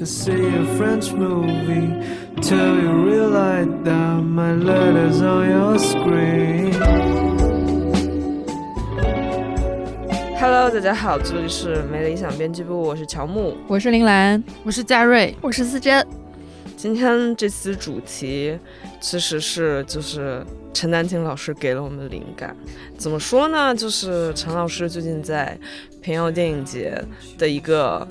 to see a French movie till you realize that my letters on your screen. Hello，大家好，这里是没理想编辑部，我是乔木，我是林兰，我是佳瑞，我是思珍。今天这次主题其实是就是陈丹青老师给了我们灵感。怎么说呢？就是陈老师最近在平遥电影节的一个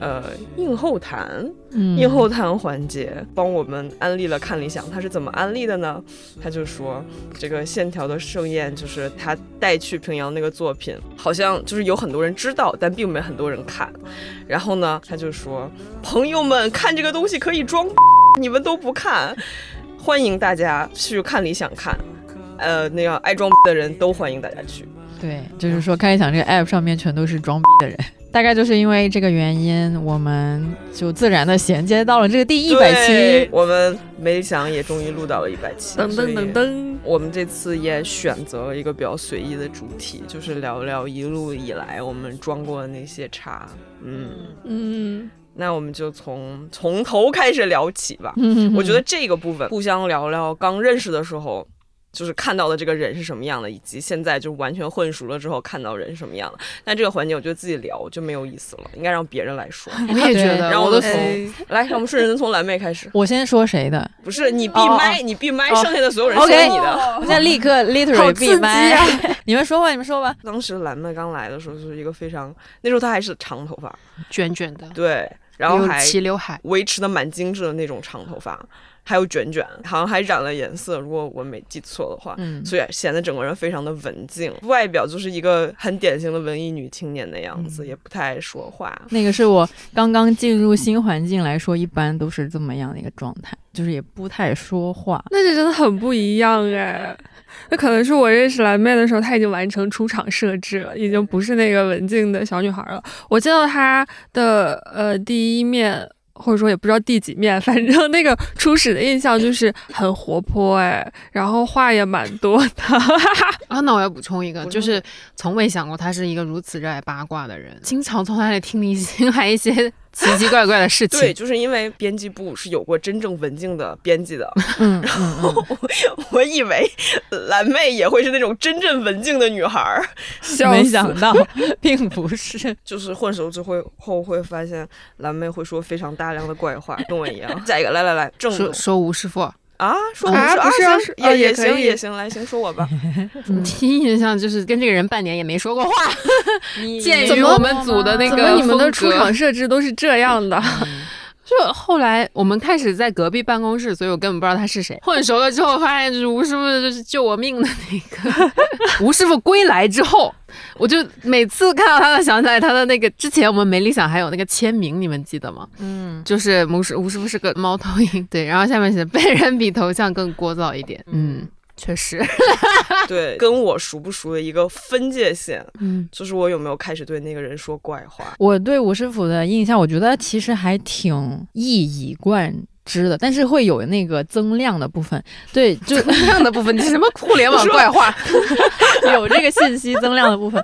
呃映后谈，嗯映后谈环节帮我们安利了看理想。他是怎么安利的呢？他就说这个线条的盛宴就是他带去平遥那个作品，好像就是有很多人知道，但并没很多人看。然后呢，他就说朋友们看这个东西可以装，你们都不看，欢迎大家去看理想看。呃，那样爱装的人都欢迎大家去。对，就是说开始想这个 app 上面全都是装逼的人，大概就是因为这个原因，我们就自然的衔接到了这个第一百期。我们没想也终于录到了一百期，噔噔噔噔，我们这次也选择了一个比较随意的主题，就是聊聊一路以来我们装过的那些茶。嗯，嗯，那我们就从从头开始聊起吧。嗯 我觉得这个部分互相聊聊刚认识的时候。就是看到的这个人是什么样的，以及现在就完全混熟了之后看到人是什么样的。但这个环节我觉得自己聊就没有意思了，应该让别人来说。我也觉得，然后我都来，让我们顺着从蓝妹开始。我先说谁的？不是你闭哦麦，你闭麦，哦剩下的所有人说你的。我现在立刻 literally 闭麦。你们说吧，你们说吧。当时蓝妹刚来的时候，就是一个非常，那时候她还是长头发，卷卷的，对，然后还齐刘海，维持的蛮精致的那种长头发，还有卷卷，好像还染了颜色，如果我没记错的话，嗯，所以显得整个人非常的文静，外表就是一个很典型的文艺女青年的样子，嗯也不太爱说话。那个是我刚刚进入新环境来说，一般都是这么样的一个状态，就是也不太说话。那就真的很不一样哎。那可能是我认识蓝妹的时候，她已经完成出场设置了，已经不是那个文静的小女孩了。我见到她的呃第一面，或者说也不知道第几面，反正那个初始的印象就是很活泼哎，然后话也蛮多的。啊，那我要补充一个，就是从未想过他是一个如此热爱八卦的人，经常从他那里听明星来一些奇奇怪怪的事情。对，就是因为编辑部是有过真正文静的编辑的，嗯嗯嗯，我以为蓝妹也会是那种真正文静的女孩儿，没想到并不是。就是混熟之后后会发现蓝妹会说非常大量的怪话，跟我一样。下一个，来来来，正说说吴师傅，啊，说我啊不是要是行也也行也行，来行说我吧。第一印象就是跟这个人半年也没说过话。鉴怎么于我们组的那个你们的出场设置都是这样的？就后来我们开始在隔壁办公室，所以我根本不知道他是谁。混熟了之后，发现就是吴师傅就是救我命的那个。吴师傅归来之后，我就每次看到他，都想起来他的那个之前我们没理想还有那个签名，你们记得吗？嗯，就是吴师吴师傅是个猫头鹰，对，然后下面写被人比头像更聒噪一点。嗯，确实，对，跟我熟不熟的一个分界线，嗯，就是我有没有开始对那个人说怪话。我对吴师傅的印象，我觉得其实还挺一以贯之的，但是会有那个增量的部分。对，就增量的部分，你什么互联网怪话？有这个信息增量的部分。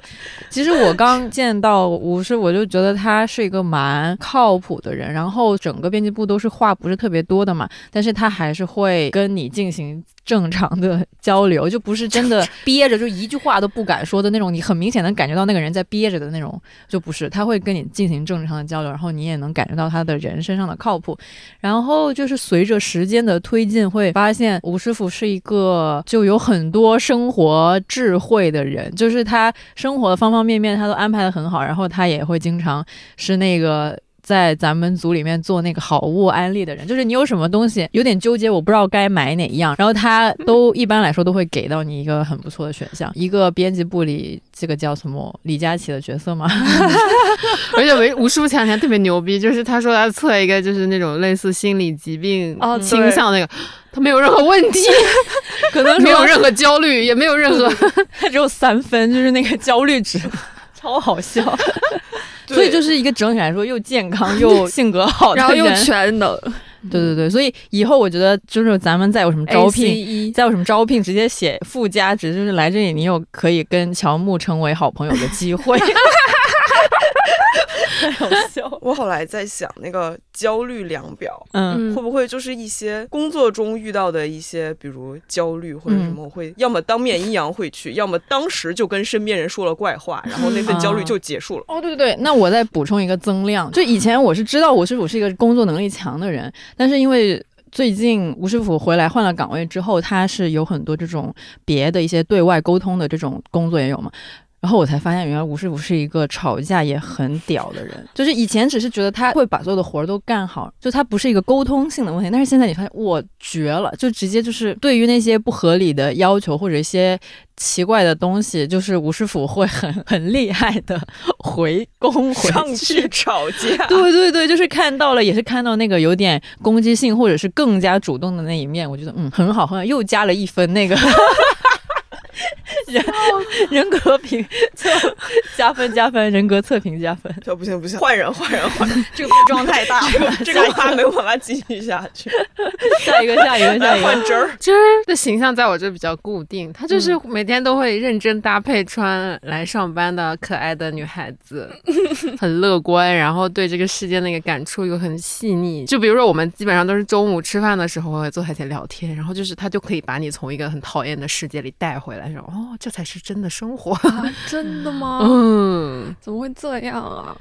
其实我刚见到吴师，我就觉得他是一个蛮靠谱的人，然后整个编辑部都是话不是特别多的嘛，但是他还是会跟你进行正常的交流，就不是真的 憋着，就一句话都不敢说的那种。你很明显能感觉到那个人在憋着的那种，就不是，他会跟你进行正常的交流，然后你也能感觉到他的人身上的靠谱。然后就是随着时间的推进，会发现吴师傅是一个就有很多生活智慧的人，就是他生活的方方面面他都安排的很好，然后他也会经常是那个。在咱们组里面做那个好物安利的人，就是你有什么东西有点纠结，我不知道该买哪一样，然后他都一般来说都会给到你一个很不错的选项。一个编辑部里这个叫什么李佳琦的角色吗？而且吴吴师傅前两天特别牛逼，就是他说他测一个就是那种类似心理疾病哦倾向那个，他没有任何问题，可能没有任何焦虑，也没有任何。他只有三分，就是那个焦虑值，超好笑。对所以就是一个整体来说又健康又 性格好的然后又全能。对对对，所以以后我觉得就是咱们再有什么招聘，再有什么招聘，直接写附加值，就是来这里你有可以跟乔木成为好朋友的机会。太好笑。我后来在想，那个焦虑量表。嗯，嗯会不会就是一些工作中遇到的一些，比如焦虑或者什么，我会要么当面阴阳会去，要么当时就跟身边人说了怪话，然后那份焦虑就结束了。哦，对对对，那我再补充一个增量，就以前我是知道吴师傅是一个工作能力强的人，但是因为最近吴师傅回来换了岗位之后，他是有很多这种别的一些对外沟通的这种工作也有嘛。然后我才发现，原来吴师傅是一个吵架也很屌的人。就是以前只是觉得他会把所有的活儿都干好，就他不是一个沟通性的问题。但是现在你发现，我绝了，就直接就是对于那些不合理的要求或者一些奇怪的东西，就是吴师傅会很 很厉害的回攻回上去吵架，对对对，就是看到了，也是看到那个有点攻击性或者是更加主动的那一面，我觉得嗯很好，很好，又加了一分那个人人格评测加分加分，人格测评加分，这不行不行，换人换人换人，这个妆太大 这个 这个话没有办法继续下去，下一个下一个下一个，换汁儿。真儿的形象在我这比较固定，她就是每天都会认真搭配穿来上班的可爱的女孩子，很乐观，然后对这个世界那个感触又很细腻。就比如说我们基本上都是中午吃饭的时候会坐在一起聊天，然后就是她就可以把你从一个很讨厌的世界里带回来，说哦，这才是真的生活。真的吗？嗯，怎么会这样啊？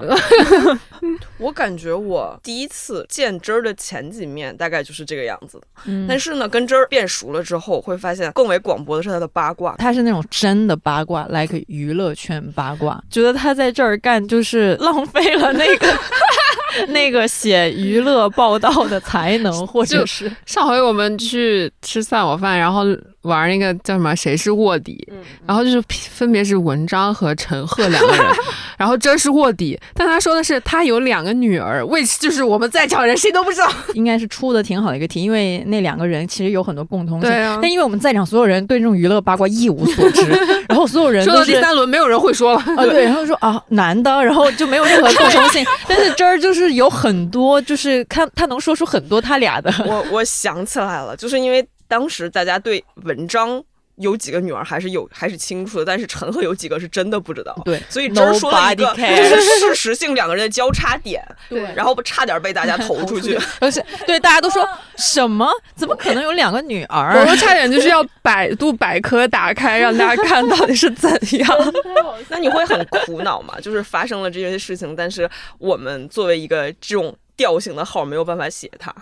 我感觉我第一次见真儿的前几面大概就是这个样子，嗯但是呢，跟真儿变熟了之后，会发现更为广博的是他的八卦。他是那种真的八卦，like 娱乐圈八卦，觉得他在这儿干就是浪费了那个 那个写娱乐报道的才能，或者就是上回我们去吃散伙饭，然后玩那个叫什么“谁是卧底”，然后就是分别是文章和陈赫两个人，然后这是卧底，但他说的是他有两个女儿，which 就是我们在场人谁都不知道。应该是出的挺好的一个题，因为那两个人其实有很多共通性。对啊但因为我们在场所有人对这种娱乐八卦一无所知，然后所有人说到第三轮，没有人会说了。啊，对，然后说啊男的，然后就没有任何共通性。但是这儿就是有很多，就是看他能说出很多他俩的。我我想起来了，就是因为当时大家对文章有几个女儿还是有还是清楚的，但是陈赫有几个是真的不知道。对，所以真儿说了一个 Nobody 就是事实性两个人的交叉点，对然后差点被大家投出去。而且对大家都说什么？怎么可能有两个女儿我儿？都差点就是要百度百科打开，让大家看到底是怎样。那你会很苦恼吗？就是发生了这些事情，但是我们作为一个这种调性的号，没有办法写它。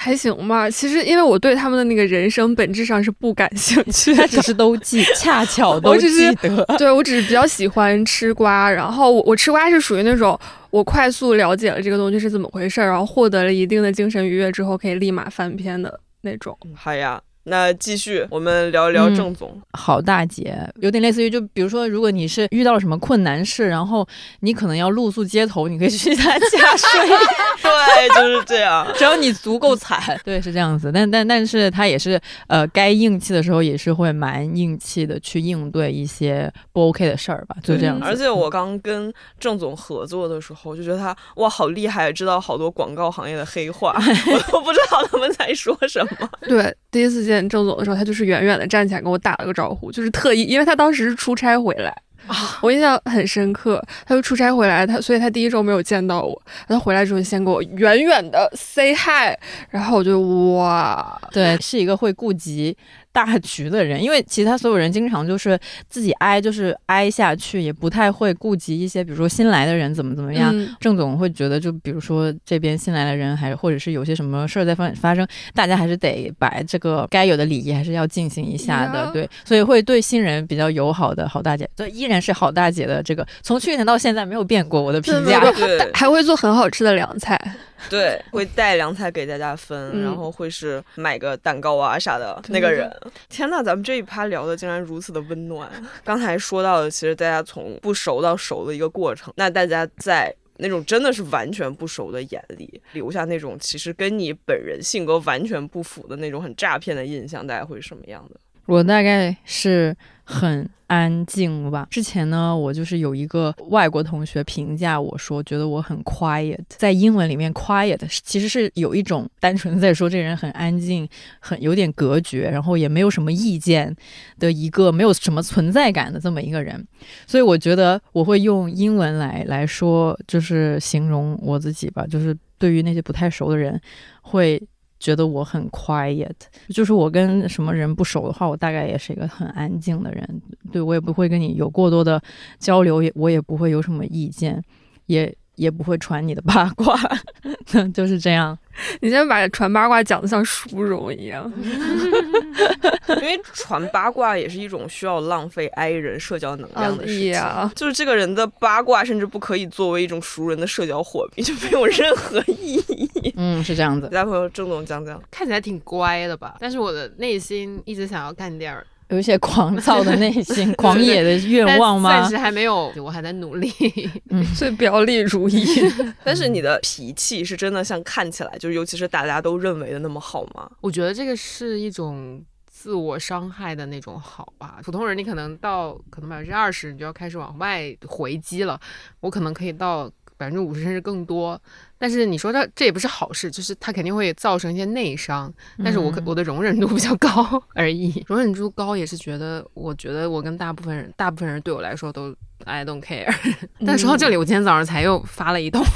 还行吧，其实因为我对他们的那个人生本质上是不感兴趣的他，只是都记，恰巧都我只是记得。对我只是比较喜欢吃瓜，然后我我吃瓜是属于那种我快速了解了这个东西是怎么回事儿，然后获得了一定的精神愉悦之后，可以立马翻篇的那种。好呀，那继续我们聊一聊嗯郑总。好大姐，有点类似于，就比如说，如果你是遇到了什么困难事，然后你可能要露宿街头，你可以去他家睡，对，就是这样。只要你足够惨。对，是这样子。但但但是他也是，呃，该硬气的时候也是会蛮硬气的去应对一些不 OK 的事儿吧，就这样子。而且我刚跟郑总合作的时候，就觉得他哇好厉害，知道好多广告行业的黑话，我都不知道他们在说什么。对，第一次见郑总的时候，他就是远远的站起来跟我打了个招呼，就是特意，因为他当时是出差回来。我印象很深刻，他就出差回来，他所以他第一周没有见到我，他回来之后先给我远远的 say hi，然后我就哇，对，是一个会顾及大局的人，因为其他所有人经常就是自己挨，就是挨下去，也不太会顾及一些，比如说新来的人怎么怎么样。嗯郑总会觉得，就比如说这边新来的人，还或者是有些什么事儿在发发生，大家还是得把这个该有的礼仪还是要进行一下的，呀对，所以会对新人比较友好的好大姐，对，依然是好大姐的这个，从去年到现在没有变过我的评价。对还会做很好吃的凉菜。对，会带凉菜给大家分，嗯然后会是买个蛋糕啊啥的那个人。天呐，咱们这一趴聊的竟然如此的温暖。刚才说到的，其实大家从不熟到熟的一个过程，那大家在。那种真的是完全不熟的眼里，留下那种其实跟你本人性格完全不符的那种很诈骗的印象，大家会是什么样的？我大概是很安静吧。之前呢，我就是有一个外国同学评价我说，觉得我很 quiet，在英文里面 quiet 其实是有一种单纯在说这人很安静，很有点隔绝，然后也没有什么意见的一个没有什么存在感的这么一个人。所以我觉得我会用英文来来说，就是形容我自己吧，就是对于那些不太熟的人会。觉得我很 quiet，就是我跟什么人不熟的话，我大概也是一个很安静的人。对我也不会跟你有过多的交流，也我也不会有什么意见，也也不会传你的八卦，就是这样。你先把传八卦讲的像殊荣一样，因为传八卦也是一种需要浪费 I 人社交能量的事情。啊就是这个人的八卦，甚至不可以作为一种熟人的社交货币，就没有任何意义。嗯，是这样子其。他朋友郑总讲讲，看起来挺乖的吧？但是我的内心一直想要干点儿有一些狂躁的内心、狂野的愿望吗暂？时还没有，我还在努力。所以表里如一。但是你的脾气是真的像看起来，就是尤其是大家都认为的那么好吗？我觉得这个是一种自我伤害的那种好吧。普通人你可能到可能百分之二十，你就要开始往外回击了。我可能可以到百分之五十甚至更多。但是你说他这也不是好事，就是他肯定会造成一些内伤。但是我可嗯我的容忍度比较高 而已，容忍度高也是觉得，我觉得我跟大部分人，大部分人对我来说都 I don't care。但说到这里，我今天早上才又发了一通。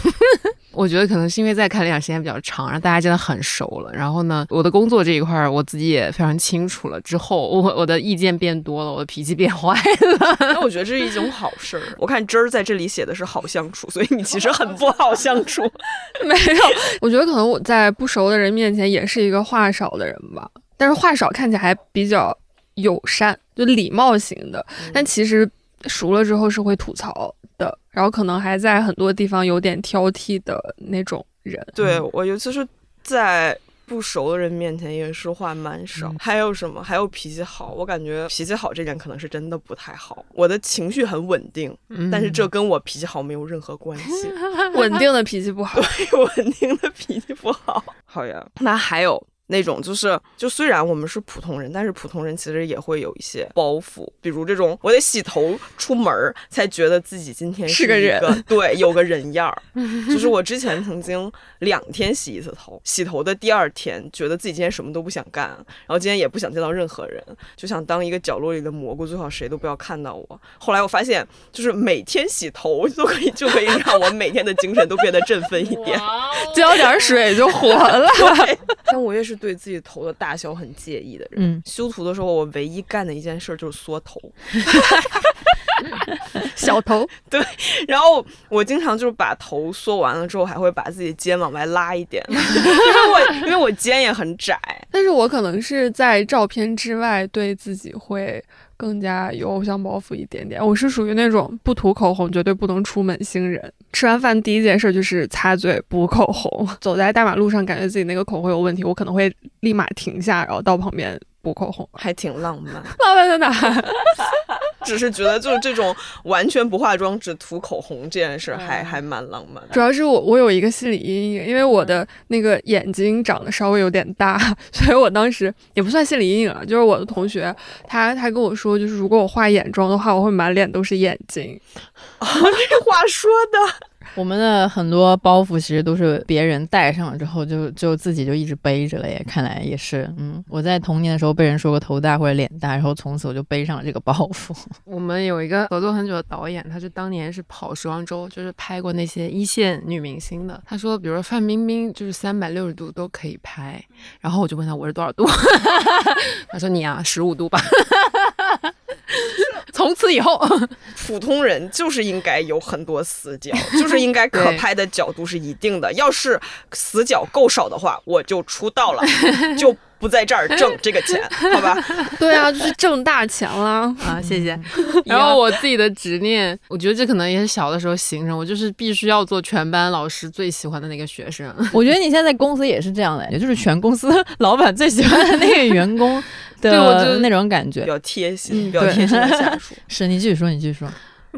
我觉得可能是因为在看领养时间比较长，然后大家真的很熟了。然后呢，我的工作这一块儿我自己也非常清楚了。之后我我的意见变多了，我的脾气变坏了。那我觉得这是一种好事儿。我看真儿在这里写的是好相处，所以你其实很不好相处。没有，我觉得可能我在不熟的人面前也是一个话少的人吧，但是话少看起来还比较友善，就礼貌型的，但其实熟了之后是会吐槽的，然后可能还在很多地方有点挑剔的那种人。对我，尤其是在不熟的人面前，也说话蛮少。还有什么？还有脾气好，我感觉脾气好这点可能是真的不太好。我的情绪很稳定，但是这跟我脾气好没有任何关系。稳定的脾气不好，对稳定的脾气不好。好呀，那还有。那种就是，就虽然我们是普通人，但是普通人其实也会有一些包袱，比如这种我得洗头出门儿才觉得自己今天是个一人对，有个人样儿。就是我之前曾经两天洗一次头，洗头的第二天觉得自己今天什么都不想干，然后今天也不想见到任何人，就想当一个角落里的蘑菇，最好谁都不要看到我。后来我发现，就是每天洗头都可以，就可以让我每天的精神都变得振奋一点。浇点水就活了。对，但我也是对自己头的大小很介意的人。嗯，修图的时候，我唯一干的一件事就是缩头，小头，对然后我经常就是把头缩完了之后，还会把自己肩往外拉一点，因 为我因为我肩也很窄。但是我可能是在照片之外对自己会更加有偶像包袱一点点。我是属于那种不涂口红绝对不能出门星人。吃完饭第一件事就是擦嘴补口红。走在大马路上，感觉自己那个口红有问题，我可能会立马停下，然后到旁边补口红。还挺浪漫，浪漫在哪？只是觉得就是这种完全不化妆只涂口红这件事还还蛮浪漫的。主要是我我有一个心理阴影，因为我的那个眼睛长得稍微有点大，所以我当时也不算心理阴影啊，就是我的同学他他跟我说，就是如果我化眼妆的话，我会满脸都是眼睛。这话说的，我们的很多包袱其实都是别人带上了之后就，就自己就一直背着了耶。看来也是，嗯，我在童年的时候被人说过头大或者脸大，然后从此我就背上了这个包袱。我们有一个合作很久的导演，他是当年是跑时装周，就是拍过那些一线女明星的。他说，比如说范冰冰就是三百六十度都可以拍，然后我就问他我是多少度，他说你啊十五度吧。从此以后，普通人就是应该有很多死角，就是应该可拍的角度是一定的。要是死角够少的话，我就出道了，就不在这儿挣这个钱，好吧？对啊，就是挣大钱了。啊，谢谢。然后我自己的执念，我觉得这可能也是小的时候形成，我就是必须要做全班老师最喜欢的那个学生。我觉得你现在在公司也是这样的，也就是全公司老板最喜欢的那个员工对我就的那种感觉。比较贴心，嗯比较贴心的下属。是你继续说，你继续说。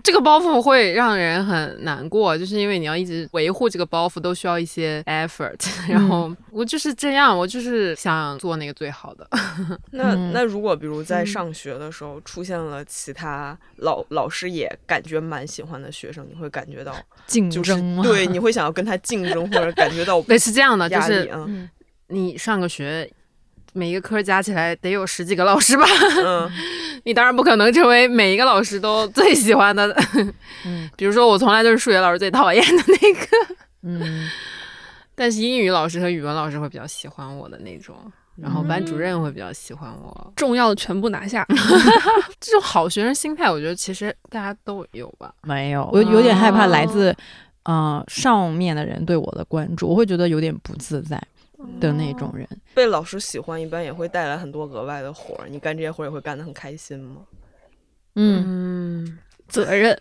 这个包袱会让人很难过，就是因为你要一直维护这个包袱，都需要一些 effort。然后我就是这样，我就是想做那个最好的。那嗯那如果比如在上学的时候出现了其他老老师也感觉蛮喜欢的学生，你会感觉到 竞就是争吗？对，你会想要跟他竞争，或者感觉到对，是这样的，就压力是嗯你上个学。每一个科加起来得有十几个老师吧？嗯你当然不可能成为每一个老师都最喜欢的。嗯 比如说，我从来都是数学老师最讨厌的那个，嗯 但是英语老师和语文老师会比较喜欢我的那种，然后班主任会比较喜欢我。重要的全部拿下。这种好学生心态，我觉得其实大家都有吧。没有，我有点害怕来哦自嗯、呃上面的人对我的关注，我会觉得有点不自在的那种人。被老师喜欢，一般也会带来很多额外的活儿。你干这些活儿也会干得很开心吗？嗯嗯，责任，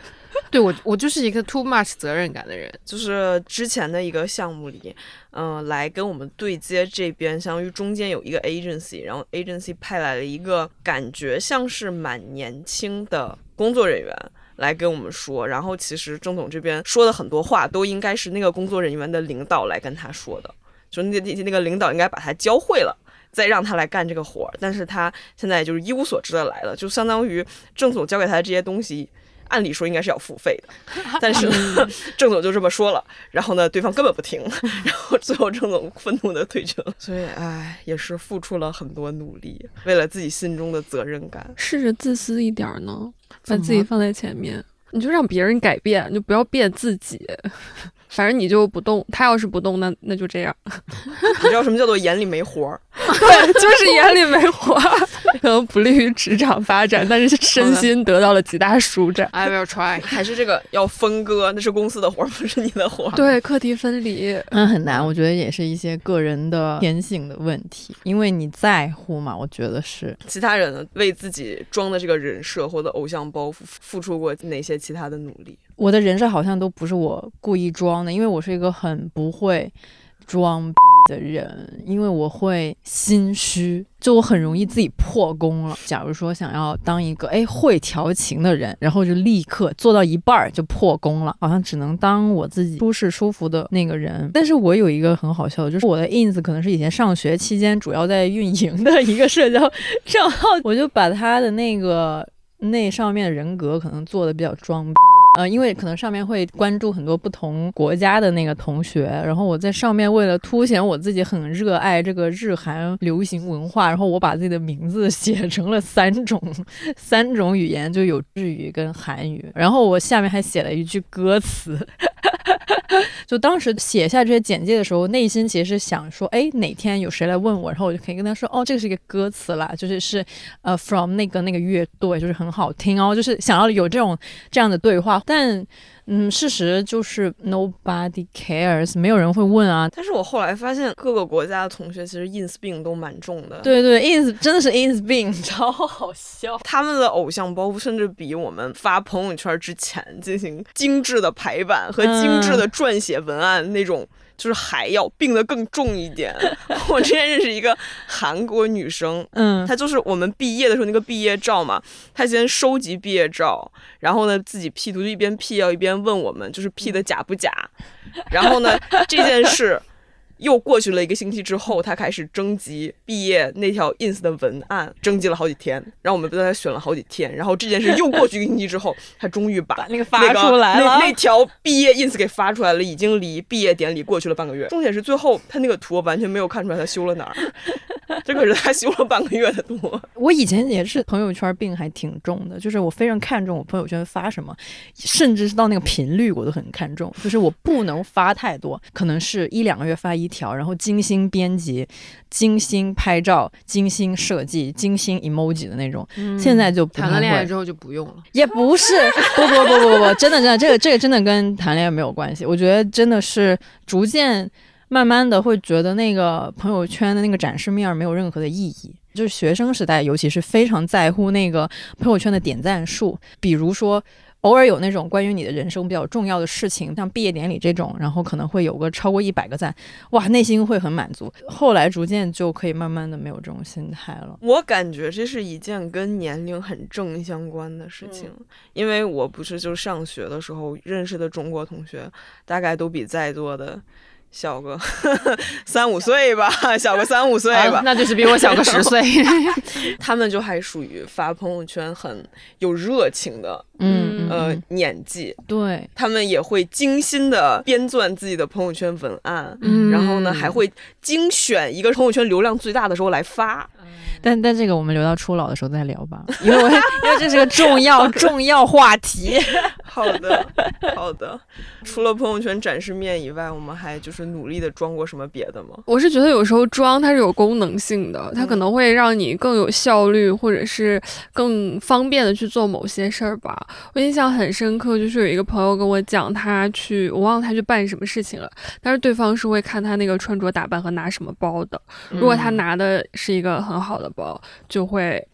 对我，我就是一个 too much 责任感的人。就是之前的一个项目里，嗯、来跟我们对接这边，相当于中间有一个 agency，然后 agency 派来了一个感觉像是蛮年轻的工作人员。来跟我们说，然后其实郑总这边说的很多话都应该是那个工作人员的领导来跟他说的，就那那那个领导应该把他教会了，再让他来干这个活儿。但是他现在就是一无所知的来了，就相当于郑总交给他的这些东西，按理说应该是要付费的，但是呢，郑总就这么说了，然后呢，对方根本不听，然后最后郑总愤怒的退群了。所以，唉，也是付出了很多努力，为了自己心中的责任感。试着自私一点儿呢，把自己放在前面，你就让别人改变，你就不要变自己。反正你就不动，他要是不动，那那就这样。你知道什么叫做眼里没活儿？对，就是眼里没活儿，可能不利于职场发展，但是身心得到了极大舒展。I will try。还是这个要分割？那是公司的活儿，不是你的活儿。对，课题分离，嗯，很难，我觉得也是一些个人的天性的问题，因为你在乎嘛，我觉得是。其他人为自己装的这个人设或者偶像包袱付出过哪些其他的努力？我的人设好像都不是我故意装的，因为我是一个很不会装逼的人，因为我会心虚，就我很容易自己破功了。假如说想要当一个哎会调情的人，然后就立刻做到一半儿就破功了，好像只能当我自己舒适舒服的那个人。但是我有一个很好笑的，就是我的 ins 可能是以前上学期间主要在运营的一个社交 账号，我就把他的那个那上面的人格可能做的比较装。呃，因为可能上面会关注很多不同国家的那个同学，然后我在上面为了凸显我自己很热爱这个日韩流行文化，然后我把自己的名字 写成了三种三种语言，就有日语跟韩语，然后我下面还写了一句歌词。就当时写下这些简介的时候，内心其实是想说，哎，哪天有谁来问我，然后我就可以跟他说，哦，这个是一个歌词啦，就是是呃，from 那个那个乐队，就是很好听哦，就是想要有这种这样的对话，但嗯，事实就是 nobody cares，没有人会问啊。但是我后来发现，各个国家的同学其实 ins 病都蛮重的。，对对，ins 真的是 ins 病，超好笑。他们的偶像包袱甚至比我们发朋友圈之前进行精致的排版和精致的撰写文案那种。就是还要病得更重一点。我之前认识一个韩国女生，嗯，她就是我们毕业的时候那个毕业照嘛，她先收集毕业照，然后呢自己 P 图，就一边 P 要一边问我们，就是 P 的假不假。然后呢这件事又过去了一个星期之后，他开始征集毕业那条 ins 的文案，征集了好几天，然后我们都在选了好几天。然后这件事又过去一个星期之后，他终于把那个发出来了那那条毕业 ins 给发出来了，已经离毕业典礼过去了半个月。重点是最后他那个图完全没有看出来他修了哪儿，这可是他修了半个月的图。我以前也是朋友圈病还挺重的，就是我非常看重我朋友圈发什么，甚至是到那个频率我都很看重，就是我不能发太多，可能是一两个月发一条，然后精心编辑、精心拍照、精心设计、精心 emoji 的那种。现在就不谈了恋爱之后就不用了。也不是，不不不不不不，真的真的，这个这个真的跟谈恋爱没有关系。我觉得真的是逐渐慢慢的会觉得那个朋友圈的那个展示面儿没有任何的意义。就是学生时代，尤其是非常在乎那个朋友圈的点赞数，比如说。偶尔有那种关于你的人生比较重要的事情，像毕业典礼这种，然后可能会有个超过一百个赞，哇，内心会很满足。后来逐渐就可以慢慢的没有这种心态了。我感觉这是一件跟年龄很正相关的事情，因为我不是就上学的时候认识的中国同学，大概都比在座的小个 三五岁吧，小个三五岁吧，啊那就是比我小个十岁。他们就还属于发朋友圈很有热情的嗯，呃嗯年纪，对，他们也会精心的编撰自己的朋友圈文案。嗯然后呢，还会精选一个朋友圈流量最大的时候来发。但但这个我们留到初老的时候再聊吧，因为我 因为这是个重要重要话题。好的，好的。除了朋友圈展示面以外，我们还就是努力的装过什么别的吗？我是觉得有时候装它是有功能性的，它可能会让你更有效率，或者是更方便的去做某些事儿吧。我印象很深刻，就是有一个朋友跟我讲，他去我忘了他去办什么事情了，但是对方是会看他那个穿着打扮和拿什么包的。如果他拿的是一个很好的包，就会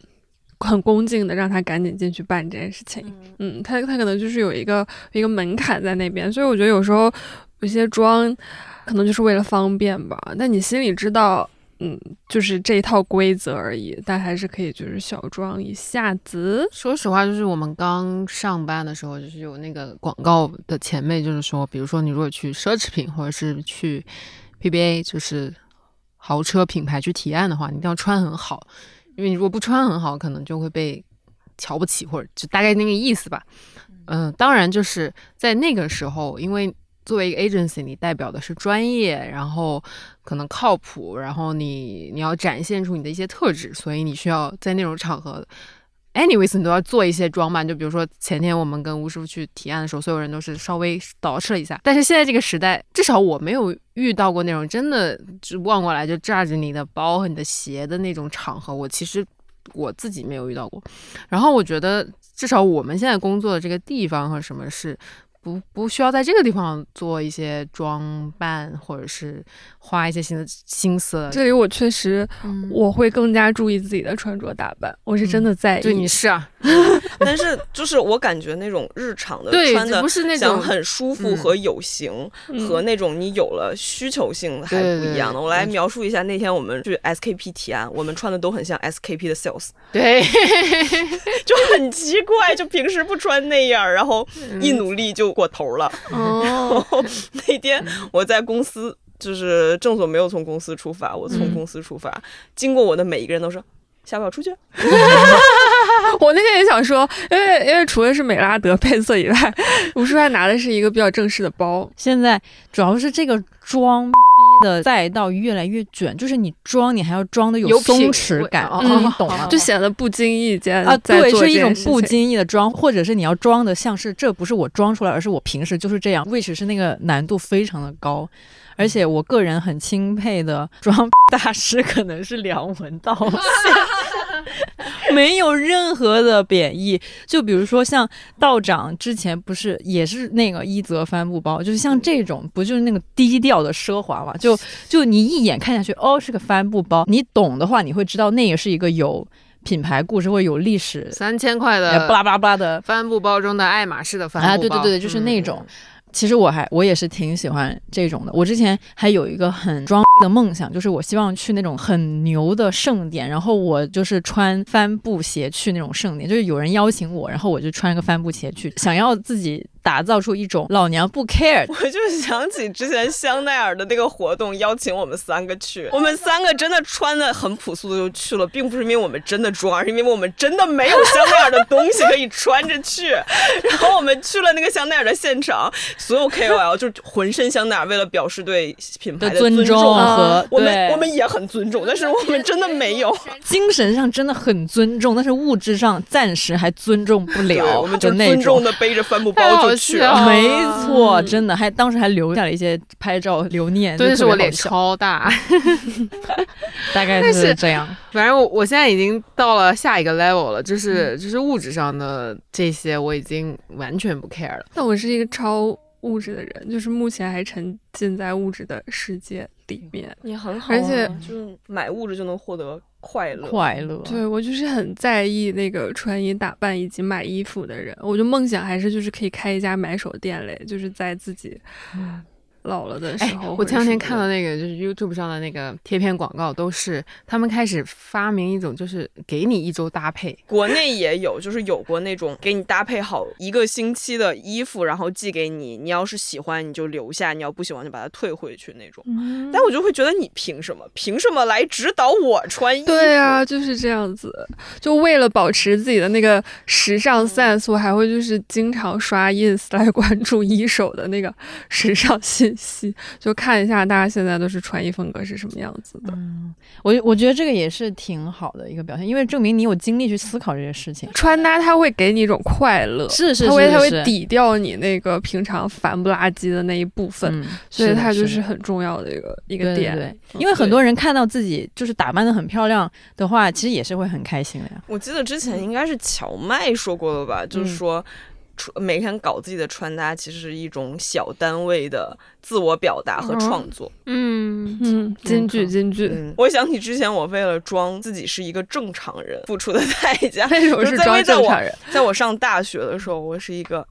很恭敬的让他赶紧进去办这件事情。嗯，他他可能就是有一个一个门槛在那边，所以我觉得有时候有些装可能就是为了方便吧，但你心里知道。嗯，就是这一套规则而已，但还是可以就是小装一下子。说实话，就是我们刚上班的时候，就是有那个广告的前辈，就是说，比如说你如果去奢侈品或者是去 PBA，就是豪车品牌去提案的话，你一定要穿很好，因为你如果不穿很好，可能就会被瞧不起，或者就大概那个意思吧。嗯、当然就是在那个时候，因为作为一个 agency，你代表的是专业，然后可能靠谱，然后你你要展现出你的一些特质，所以你需要在那种场合。anyways，你都要做一些装扮，就比如说前天我们跟吴师傅去提案的时候，所有人都是稍微捯饬了一下。但是现在这个时代，至少我没有遇到过那种真的就望过来就炸着你的包和你的鞋的那种场合。我其实我自己没有遇到过。然后我觉得，至少我们现在工作的这个地方和什么是。不不需要在这个地方做一些装扮，或者是花一些新的心思了。这里我确实嗯我会更加注意自己的穿着打扮，我是真的在意。对，你是啊，但是就是我感觉那种日常的穿的不是那种想很舒服嗯和有型，嗯和那种你有了需求性还不一样的。对对我来描述一下那天我们去 SKP 提案，我们穿的都很像 SKP 的 sales，对，就很奇怪，就平时不穿那样，然后一努力就过头了。哦，那天我在公司，就是郑总没有从公司出发，我从公司出发，经过我的每一个人都说。下不要出去？我那天也想说，因为因为除了是美拉德配色以外，吴叔还拿的是一个比较正式的包。现在主要是这个装的赛道越来越卷，就是你装你还要装的有松弛感，你哦懂吗？就显得不经意间啊，对，是一种不经意的装，或者是你要装的像是这不是我装出来，而是我平时就是这样，which 是那个难度非常的高。而且我个人很钦佩的装 大师可能是梁文道先 没有任何的贬义。就比如说像道长之前不是也是那个一则帆布包，就是像这种不就是那个低调的奢华嘛？就就你一眼看下去，哦，是个帆布包，你懂的话，你会知道那个是一个有品牌故事或者有历史，三千块呃，的巴拉巴拉的帆布包中的爱马仕的帆布包啊，对对对对，就是那种。其实我还我也是挺喜欢这种的。我之前还有一个很装的梦想，就是我希望去那种很牛的盛典，然后我就是穿帆布鞋去那种盛典，就是有人邀请我，然后我就穿个帆布鞋去，想要自己打造出一种老娘不 care 我就想起之前香奈儿的那个活动，邀请我们三个去，我们三个真的穿的很朴素的就去了，并不是因为我们真的装，而是因为我们真的没有香奈儿的东西可以穿着去。然后我们去了那个香奈儿的现场，所有 KOL 就浑身香奈儿，为了表示对品牌的尊尊重和我们我们也很尊重，但是我们真的没有。精神上真的很尊重，但是物质上暂时还尊重不，了，我们就那尊重种。的背着帆布包就去了。没啊错，嗯真的还当时还留下了一些拍照留念，对，就是我脸超大。大概但是这样。反正我我现在已经到了下一个 level 了，就是就是物质上的这些我已经完全不 care 了。但我是一个超物质的人，就是目前还沉浸在物质的世界里面。你很好、啊，而且就是买物质就能获得快乐。快乐。对我就是很在意那个穿衣打扮以及买衣服的人，我就梦想还是就是可以开一家买手店嘞，就是在自己老了的时哎候。，我前两天看到那个就是 YouTube 上的那个贴片广告，都是他们开始发明一种，就是给你一周搭配，国内也有，就是有过那种给你搭配好一个星期的衣服，然后寄给你，你要是喜欢你就留下，你要不喜欢就把它退回去那种。嗯但我就会觉得你凭什么？凭什么来指导我穿衣服？对啊，就是这样子。就为了保持自己的那个时尚 sense，我还会就是经常刷 ins 来关注一手的那个时尚信息，就看一下大家现在都是穿衣风格是什么样子的。我我觉得这个也是挺好的一个表现，因为证明你有精力去思考这些事情。穿搭它会给你一种快乐，是是它会它会是是抵掉你那个平常烦不拉几的那一部分，嗯，所以它就是很重要的一个一一个点。对对，因为很多人看到自己就是打扮的很漂亮的话，其实也是会很开心的呀。我记得之前应该是乔麦说过的吧，就是说。穿每天搞自己的穿搭，其实是一种小单位的自我表达和创作。嗯，嗯，京剧京剧，嗯，我想起之前我为了装自己是一个正常人付出的代价。为什么是在装正常人？在我上大学的时候，我是一个。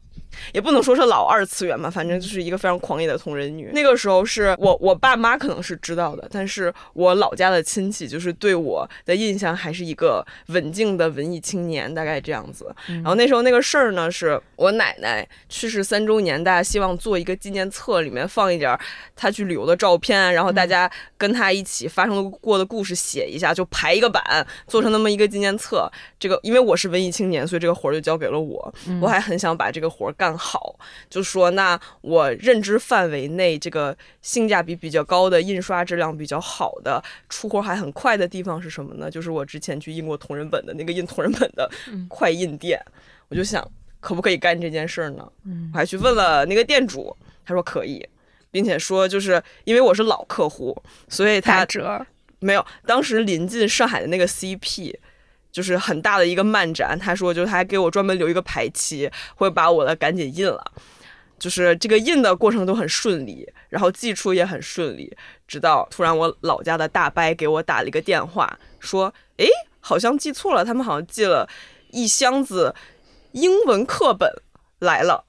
也不能说是老二次元吧，反正就是一个非常狂野的同人女。那个时候是我我爸妈可能是知道的，但是我老家的亲戚就是对我的印象还是一个文静的文艺青年，大概这样子。然后那时候那个事儿呢，是我奶奶去世三周年，大家希望做一个纪念册，里面放一点儿她去旅游的照片，然后大家跟她一起发生过的故事写一下，就排一个版，做成那么一个纪念册。这个因为我是文艺青年，所以这个活儿就交给了我。我还很想把这个活儿干好，就说那我认知范围内这个性价比比较高的、印刷质量比较好的、出货还很快的地方是什么呢？就是我之前去印过同人本的那个印同人本的快印店，我就想可不可以干这件事儿呢？我还去问了那个店主，他说可以。并且说，就是因为我是老客户，所以他打折，没有，当时临近上海的那个 CP，就是很大的一个漫展，他说就是他还给我专门留一个排期，会把我的赶紧印了。就是这个印的过程都很顺利，然后寄出也很顺利，直到突然我老家的大伯给我打了一个电话，说：“哎，好像寄错了，他们好像寄了一箱子英文课本来了。”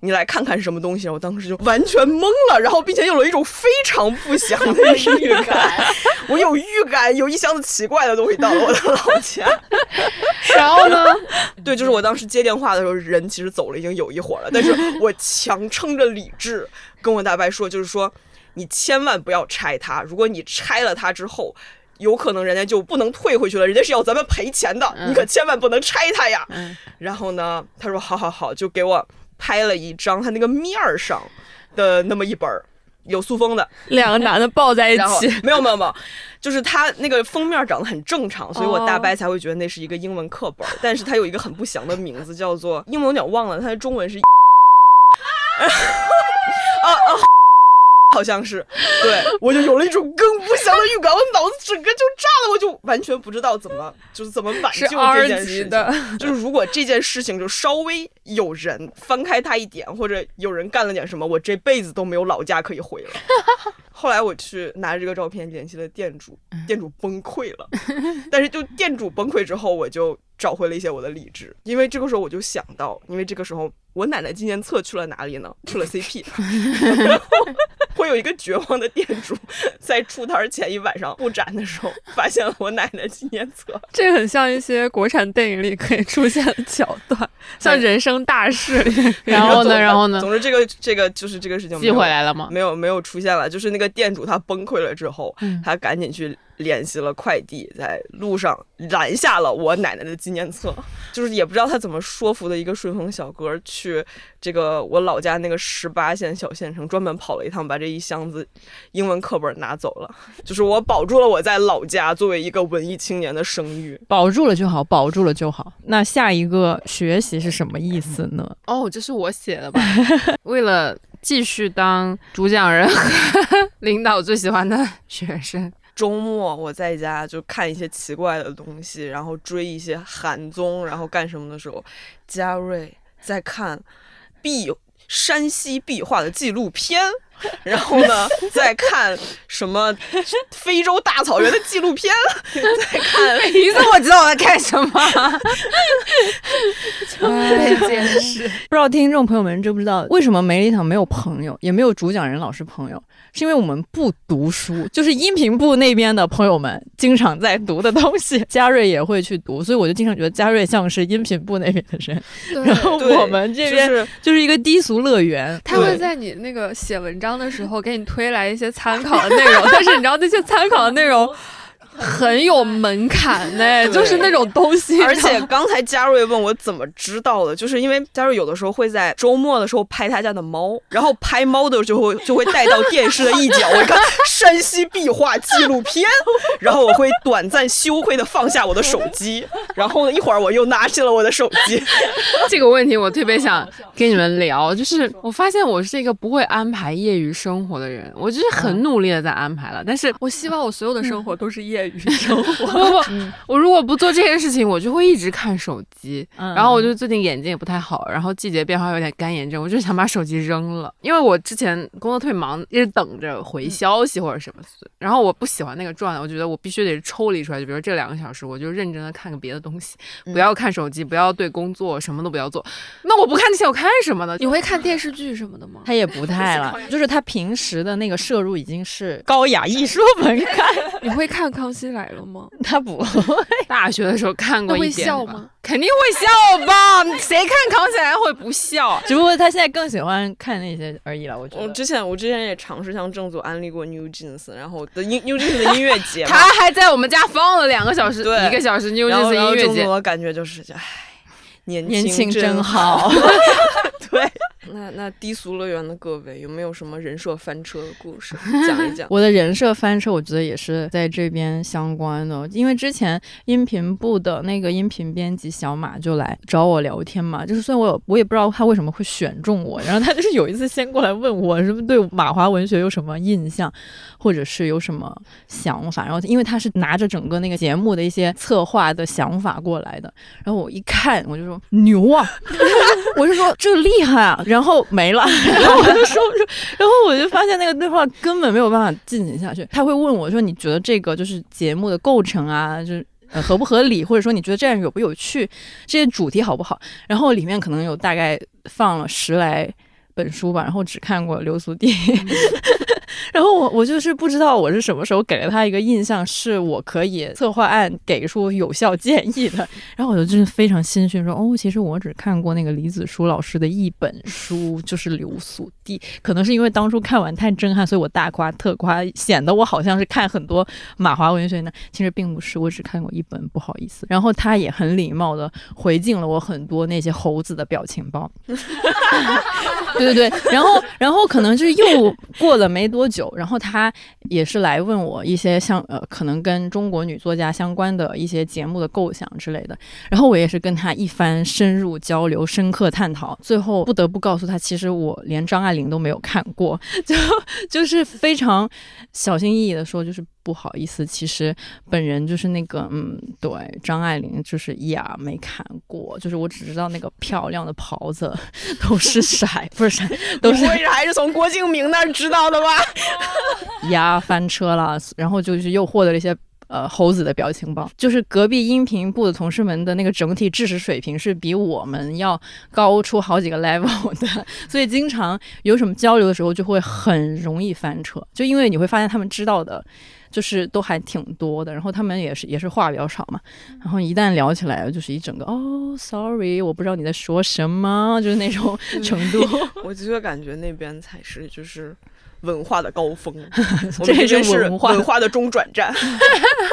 你来看看是什么东西，我当时就完全懵了，然后并且有了一种非常不祥的预感，我有预感有一箱子奇怪的东西到了我的老家。然后呢？对，就是我当时接电话的时候，人其实走了已经有一会儿了，但是我强撑着理智跟我大伯说，就是说你千万不要拆它，如果你拆了它之后。有可能人家就不能退回去了，人家是要咱们赔钱的，你可千万不能拆它呀。嗯然后呢，他说好好好，就给我拍了一张他那个面儿上的那么一本儿有塑封的，两个男的抱在一起，没有没有没有，就是他那个封面长得很正常，所以我大哦伯才会觉得那是一个英文课本儿，但是它有一个很不祥的名字，叫做英文有点忘了，它的中文是啊啊。好像是，对我就有了一种更不祥的预感，我脑子整个就炸了，我就完全不知道怎么就是怎么挽救这件事情。就是如果这件事情就稍微有人翻开它一点，或者有人干了点什么，我这辈子都没有老家可以回了。后来我去拿着这个照片联系了店主，店主崩溃了。但是就店主崩溃之后，我就找回了一些我的理智，因为这个时候我就想到，因为这个时候我奶奶纪念册去了哪里呢？去了 CP。然 后会有一个绝望的店主在出摊前一晚上布展的时候，发现了我奶奶纪念册。这很像一些国产电影里可以出现的桥段，像《人生大事》里。然后呢？然后呢？总之，这个这个就是这个事情没寄回来了吗？没有没有出现了，就是那个店主他崩溃了之后，嗯他赶紧去联系了快递，在路上拦下了我奶奶的纪念册，就是也不知道他怎么说服的一个顺丰小哥去这个我老家那个十八线小县城专门跑了一趟，把这一箱子英文课本拿走了，就是我保住了我在老家作为一个文艺青年的声誉。保住了就好，保住了就好。那下一个学习是什么意思呢？哦，这是我写的吧？为了继续当主讲人和 领导最喜欢的学生，周末我在家就看一些奇怪的东西，然后追一些韩综，然后干什么的时候，嘉瑞在看壁山西壁画的纪录片，然后呢在看什么非洲大草原的纪录片，在看 你怎么知道我在看什么？被监视。不知道听众朋友们知不知道，为什么梅里堂没有朋友，也没有主讲人老师朋友？是因为我们不读书，就是音频部那边的朋友们经常在读的东西，嘉瑞也会去读，所以我就经常觉得嘉瑞像是音频部那边的人，然后我们这边就是就是一个低俗乐园。他会在你那个写文章的时候给你推来一些参考的内容，但是你知道那些参考的内容很有门槛呢，对。就是那种东西，而且刚才嘉瑞问我怎么知道的，就是因为嘉瑞有的时候会在周末的时候拍他家的猫，然后拍猫的时候就会带到电视的一角，我一看山西壁画纪录片，然后我会短暂羞愧的放下我的手机，然后呢一会儿我又拿起了我的手机，这个问题我特别想跟你们聊，就是我发现我是一个不会安排业余生活的人，我就是很努力的在安排了，但是我希望我所有的生活都是业余生活。不不，我如果不做这件事情，我就会一直看手机。嗯然后我就最近眼睛也不太好，然后季节变化有点干眼症，我就想把手机扔了，因为我之前工作特别忙，一直等着回消息或者什么，然后我不喜欢那个状态，我觉得我必须得抽离出来，就比如这两个小时，我就认真的看个别的东西，不要看手机，不要对工作什么都不要做。那我不看这些，我看什么呢？你会看电视剧什么的吗？他也不太了，就是他平时的那个摄入已经是高雅艺术门槛，你会看《康熙来了》吗？他不大学的时候看过一点吗？肯定会笑吧？谁看《康熙来》会不笑？只不过他现在更喜欢看那些而已了。我觉得我之前我之前也尝试向郑总安利过 New Jeans，然后的音 New Jeans 的音乐节，他还在我们家放了两个小时，对一个小时 New Jeans 音乐节郑总。的感觉就是，唉，年年轻真真好。对，那那低俗乐园的各位有没有什么人设翻车的故事？讲一讲？我的人设翻车，我觉得也是在这边相关的，因为之前音频部的那个音频编辑小马就来找我聊天嘛，就是虽然我有我也不知道他为什么会选中我，然后他就是有一次先过来问我是不是对马华文学有什么印象，或者是有什么想法，然后因为他是拿着整个那个节目的一些策划的想法过来的，然后我一看我就说牛啊，我就说这厉害啊，然后没了，然后我就说不出。然后我就发现那个对话根本没有办法进行下去。他会问我说：“你觉得这个就是节目的构成啊，就是呃合不合理，或者说你觉得这样有不有趣，这些主题好不好？”然后里面可能有大概放了十来本书吧，然后只看过流苏地。然后我我就是不知道我是什么时候给了他一个印象，是我可以策划案给出有效建议的。然后我就真的非常心虚，说哦，其实我只看过那个李子书老师的一本书，就是《流苏地》。可能是因为当初看完太震撼，所以我大夸特夸，显得我好像是看很多马华文学呢。其实并不是，我只看过一本，不好意思。然后他也很礼貌的回敬了我很多那些猴子的表情包。对对对，然后然后可能是又过了没多久，然后他也是来问我一些像呃可能跟中国女作家相关的一些节目的构想之类的，然后我也是跟他一番深入交流、深刻探讨，最后不得不告诉他，其实我连张爱玲都没有看过，就就是非常小心翼翼的说，就是不好意思，其实本人就是那个嗯，对张爱玲就是呀没看过，就是我只知道那个漂亮的袍子 都是色，不是色，都是你不会是还是从郭敬明那儿知道的吧？呀翻车了，然后就是又获得了一些。呃，猴子的表情包，就是隔壁音频部的同事们的那个整体知识水平是比我们要高出好几个 level 的，所以经常有什么交流的时候就会很容易翻车，就因为你会发现他们知道的，就是都还挺多的，然后他们也是也是话比较少嘛，然后一旦聊起来，就是一整个哦，sorry，我不知道你在说什么，就是那种 程度。我就会感觉那边才是就是文化的高峰，我这是文化文化的中转站。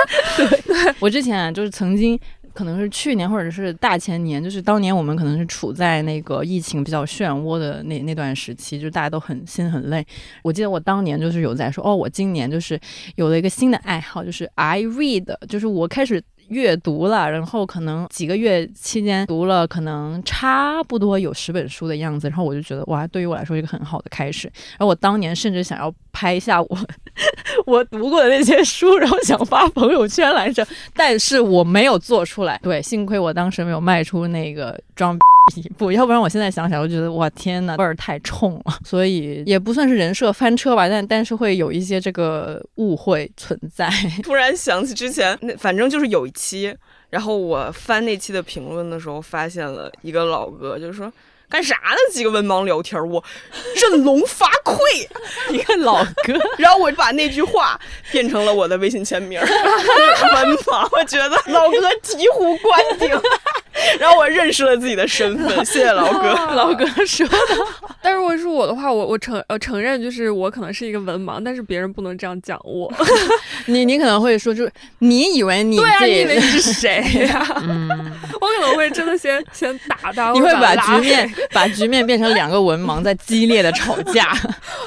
我之前啊，就是曾经。可能是去年或者是大前年，就是当年我们可能是处在那个疫情比较漩涡的那那段时期，就大家都很心很累。我记得我当年就是有在说，哦，我今年就是有了一个新的爱好，就是 I read，就是我开始阅读了，然后可能几个月期间读了可能差不多有十本书的样子，然后我就觉得哇，对于我来说一个很好的开始。然后我当年甚至想要拍一下我 我读过的那些书，然后想发朋友圈来着，但是我没有做出来。对，幸亏我当时没有卖出那个装 一步，要不然我现在想起来，我觉得哇天呐，味儿太冲了，所以也不算是人设翻车吧，但但是会有一些这个误会存在。突然想起之前那，反正就是有一期，然后我翻那期的评论的时候，发现了一个老哥，就是说。干啥呢？几个文盲聊天，我振聋发聩。一个老哥，然后我把那句话变成了我的微信签名。文盲，我觉得老哥醍醐灌顶。然后我认识了自己的身份，谢谢老哥。老哥说的。但如果是我的话，我我承呃承认，就是我可能是一个文盲，但是别人不能这样讲我。你你可能会说，就是你以为你对啊，你以为你是谁呀？嗯，我可能会真的先先打他，你会把局面把局面变成两个文盲在激烈的吵架。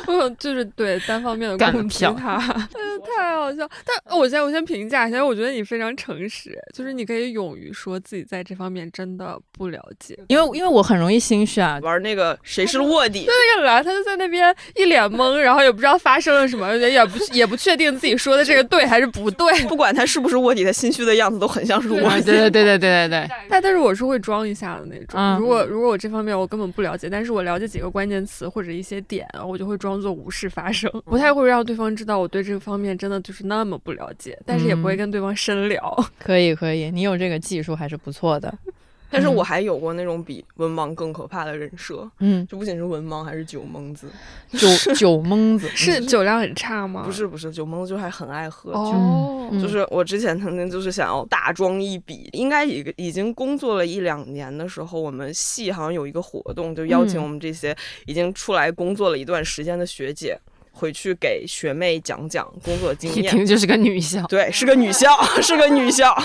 嗯，就是对单方面的干攻击票他，嗯，太好笑。但我先我先评价一下，我觉得你非常诚实，就是你可以勇于说自己在这方面真的不了解。因为因为我很容易心虚啊，玩那个谁是卧底，那个来，他就在那边一脸懵，然后也不知道发生了什么，也不也不确定自己说的这个对还是不对。不管他是不是卧底，他心虚的样子都很像是卧底。对对对对对对对，但但是我是会装一下的那种。嗯如果如果我这方面我根本不了解，但是我了解几个关键词或者一些点，我就会装作无事发生，不太会让对方知道我对这个方面真的就是那么不了解，但是也不会跟对方深聊。可以可以，你有这个技术还是不错的。但是我还有过那种比文盲更可怕的人设，嗯，就不仅是文盲，还是酒蒙子。酒酒蒙子 是酒量很差吗？不是不是，酒蒙子就还很爱喝酒。就是我之前曾经就是想要大装一笔，应该已已经工作了一两年的时候，我们系好像有一个活动，就邀请嗯我们这些已经出来工作了一段时间的学姐回去给学妹讲讲工作经验。一听就是个女校。对，是个女校，是个女校，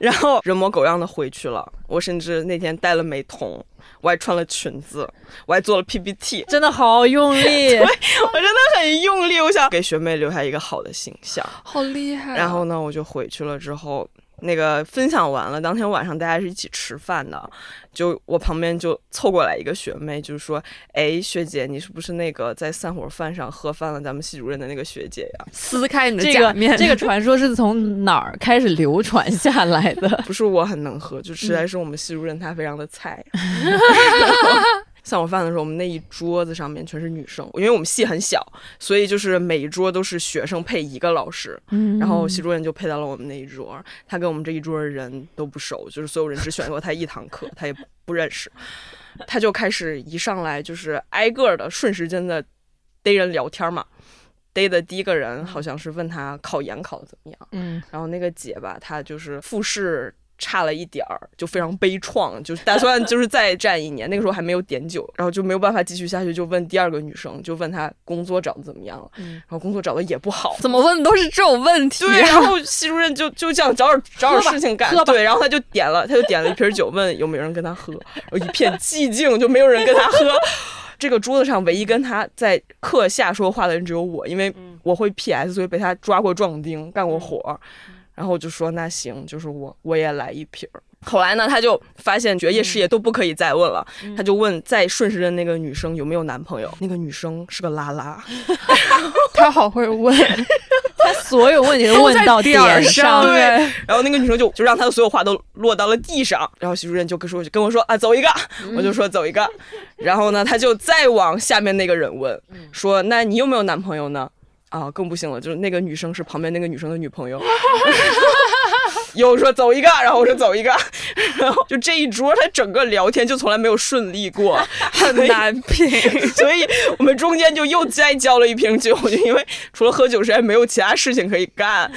然后人模狗样的回去了。我甚至那天戴了美瞳，我还穿了裙子，我还做了 PPT，真的好用力。我真的很用力，我想给学妹留下一个好的形象。好厉害啊、然后呢，我就回去了之后，那个分享完了，当天晚上大家是一起吃饭的，就我旁边就凑过来一个学妹，就是说：“哎，学姐，你是不是那个在散伙饭上喝翻了咱们系主任的那个学姐呀 撕开你的这个假面，这个传说是从哪儿开始流传下来的？？” 不是我很能喝，就实在是我们系主任他非常的菜。散伙饭的时候，我们那一桌子上面全是女生，因为我们系很小，所以就是每一桌都是学生配一个老师。嗯然后系主任就配到了我们那一桌，他跟我们这一桌的人都不熟，就是所有人只选过他一堂课，他也不认识。他就开始一上来就是挨个的顺时针的逮人聊天嘛。逮的第一个人好像是问他考研考的怎么样，嗯，然后那个姐吧，她就是复试差了一点儿，就非常悲怆，就是打算 就是再战一年。那个时候还没有点酒，然后就没有办法继续下去，就问第二个女生，就问她工作找的怎么样了，嗯然后工作找的也不好。怎么问都是这种问题。对，然后系主任就就这样找点找点事情干，对，然后他就点了，他就点了一瓶酒，问有没有人跟他喝，然后一片寂静，就没有人跟他喝。这个桌子上唯一跟他在课下说话的人只有我，因为我会 PS，所以被他抓过壮丁，干过活。然后我就说那行，就是我我也来一瓶儿。后来呢，他就发现爵业、事业都不可以再问了，他就问在顺时针那个女生有没有男朋友。那个女生是个拉拉，他好会问，他所有问题都问到点儿上。然后那个女生就就让他的所有话都落到了地上，然后徐主任就跟说跟我说啊走一个，我就说走一个，然后呢他就再往下面那个人问说那你有没有男朋友呢？啊更不行了，就是那个女生是旁边那个女生的女朋友。又说走一个，然后我说走一个，然后就这一桌，他整个聊天就从来没有顺利过，很难评。所以我们中间就又再交了一瓶酒，就因为除了喝酒实在没有其他事情可以干，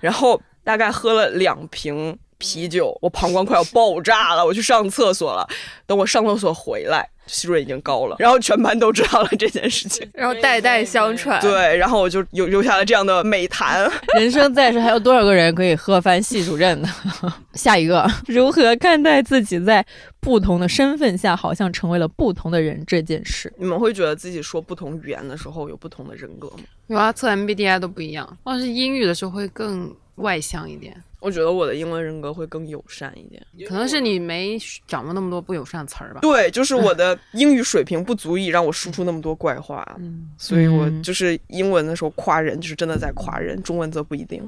然后大概喝了两瓶啤酒，我膀胱快要爆炸了，我去上厕所了。等我上厕所回来，吸入已经高了，然后全班都知道了这件事情。然后代代相传。对，然后我就有留下了这样的美谈。人生在世，还有多少个人可以喝翻系主任呢？下一个，如何看待自己在不同的身份下，好像成为了不同的人这件事？你们会觉得自己说不同语言的时候有不同的人格吗？有啊，测 MBTI 都不一样。要是英语的时候会更外向一点，我觉得我的英文人格会更友善一点。可能是你没掌握那么多不友善的词儿吧。对，就是我的英语水平不足以让我输出那么多怪话，嗯所以我嗯就是英文的时候夸人，就是真的在夸人，中文则不一定。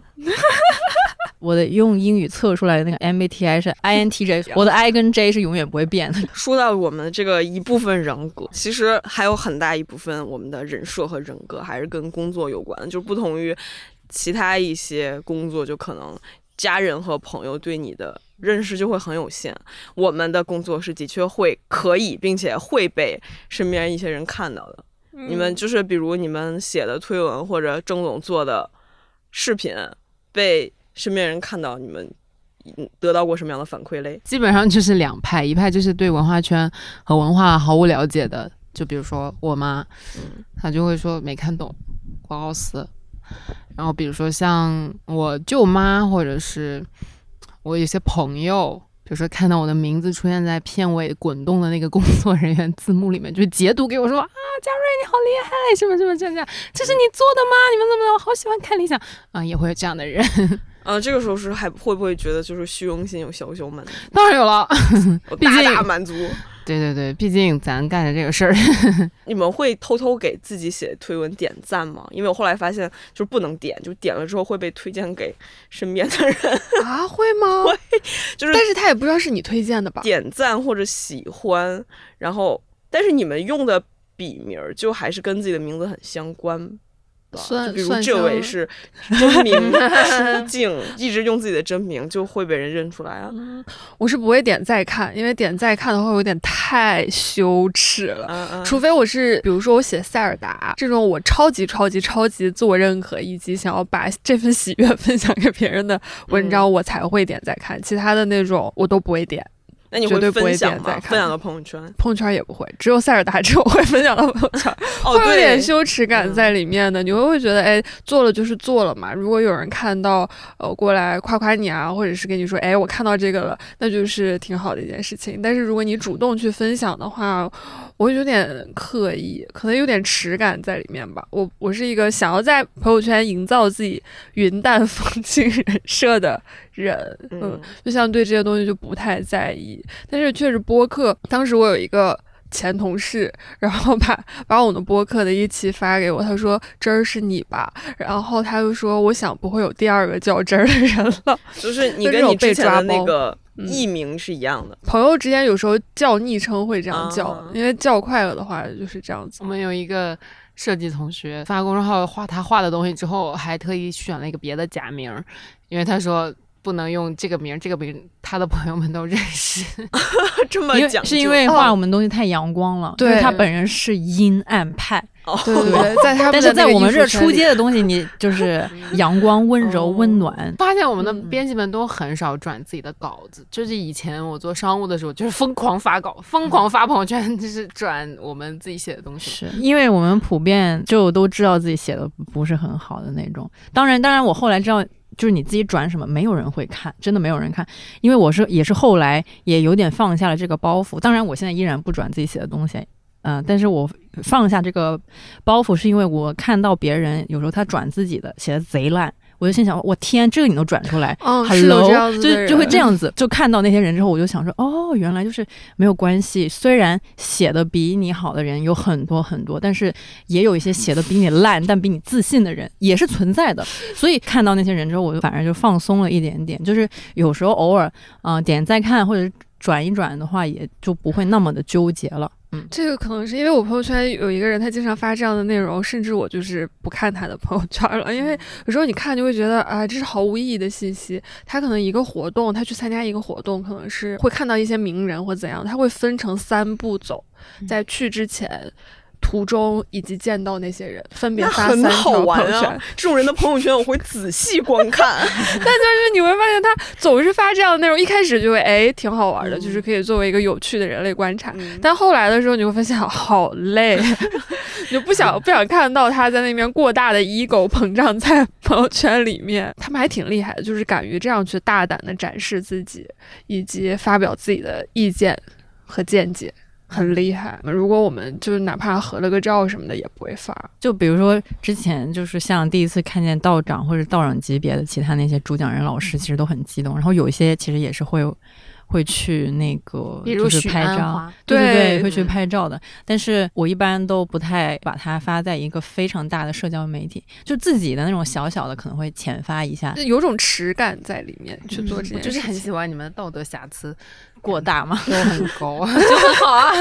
我的用英语测出来的那个 MBTI 是 INTJ，我的 I 跟 J 是永远不会变的。说到我们这个一部分人格，其实还有很大一部分我们的人设和人格还是跟工作有关，就不同于其他一些工作，就可能家人和朋友对你的认识就会很有限。我们的工作是的确会可以，并且会被身边一些人看到的。你们就是比如你们写的推文或者郑总做的视频被身边人看到，你们嗯得到过什么样的反馈嘞？基本上就是两派，一派就是对文化圈和文化毫无了解的，就比如说我妈，她就会说没看懂，广告词。然后比如说像我舅妈，或者是我有些朋友，比如说看到我的名字出现在片尾滚动的那个工作人员字幕里面，就截图给我说啊，佳瑞你好厉害，什么什么这样这样，这是你做的吗？你们怎么怎么，我好喜欢看理想啊，也会有这样的人。呃，这个时候是还会不会觉得就是虚荣心有小小满足，当然有了，有毕竟大大满足？对对对，毕竟咱干的这个事儿，你们会偷偷给自己写推文点赞吗？因为我后来发现就是不能点，就点了之后会被推荐给身边的人，啊，会吗？会就是但是他也不知道是你推荐的吧？点赞或者喜欢，然后但是你们用的笔名儿就还是跟自己的名字很相关吧。算就比如这位是真名 出镜，一直用自己的真名就会被人认出来啊。我是不会点再看，因为点再看的话有点太羞耻了。嗯嗯，除非我是，比如说我写塞尔达这种我超级超级超级自我认可，以及想要把这份喜悦 分享给别人的文章，我才会点再看。其他的那种我都不会点，那你会分享吗？点再看分享到朋友圈？朋友圈也不会，只有塞尔达这种会分享到朋友圈，哦，会有，点羞耻感在里面的。你会会觉得，哎，做了就是做了嘛。如果有人看到，呃，过来夸夸你啊，或者是跟你说，哎，我看到这个了，那就是挺好的一件事情。但是如果你主动去分享的话，我会有点刻意，可能有点耻感在里面吧。我我是一个想要在朋友圈营造自己云淡 风轻人设的人，嗯嗯，就像对这些东西就不太在意。但是确实播客，当时我有一个前同事，然后把把我们的播客的一期发给我，他说：“真儿是你吧？”然后他就说：“我想不会有第二个叫真儿的人了。就是 你跟你之前的被抓那个嗯艺名是一样的。”朋友之间有时候叫昵称会这样叫，啊因为叫快了的话就是这样子我。们有一个设计同学发公众号画他画的东西之后，还特意选了一个别的假名儿，因为他说不能用这个名儿，这个名儿他的朋友们都认识。这么讲究，是因为画我们东西太阳光了，对因为他本人是阴暗派，哦，对对对，在他们但是在我们这出街的东西，你就是 阳光、温柔、哦温暖。发现我们的嗯编辑们都很少转自己的稿子，就是以前我做商务的时候，就是疯狂发稿，疯狂发朋友圈，就是转我们自己写的东西。是因为我们普遍就都知道自己写的不是很好的那种。当然，当然，我后来知道，就是你自己转什么，没有人会看，真的没有人看。因为我是也是后来也有点放下了这个包袱。当然，我现在依然不转自己写的东西，嗯、但是我放下这个包袱，是因为我看到别人有时候他转自己的写的贼烂。我就心想，我天，这个你都转出来，嗯，是有 Hello，这样子的就就会这样子，就看到那些人之后，我就想说，哦，原来就是没有关系。虽然写的比你好的人有很多很多，但是也有一些写的比你烂但比你自信的人也是存在的。所以看到那些人之后，我就反而就放松了一点点。就是有时候偶尔，嗯、点再看或者转一转的话，也就不会那么的纠结了。这个可能是因为我朋友圈有一个人，他经常发这样的内容，甚至我就是不看他的朋友圈了，因为有时候你看就会觉得啊，这是毫无意义的信息。他可能一个活动，他去参加一个活动，可能是会看到一些名人或怎样，他会分成三步走，在去之前。途中以及见到那些人，分别发三很好条朋玩友圈。啊！这种人的朋友圈我会仔细观看。但就是你会发现他总是发这样的内容，一开始就会哎挺好玩的，嗯就是可以作为一个有趣的人类观察。嗯但后来的时候，你会发现好累，你就不想不想看到他在那边过大的 ego 膨胀在朋友圈里面。他们还挺厉害的，就是敢于这样去大胆的展示自己，以及发表自己的意见和见解。很厉害，如果我们就是哪怕合了个照什么的，也不会发。就比如说之前就是像第一次看见道长或者道长级别的其他那些主讲人老师，其实都很激动。然后有一些其实也是会会去那个比如许就是拍照，对对对对，会去嗯拍照的。但是我一般都不太把它发在一个非常大的社交媒体，就自己的那种小小的可能会浅发一下就，有种耻感在里面去做这件事情。就是很喜欢你们的道德瑕疵过大嘛。都很高，就很好啊。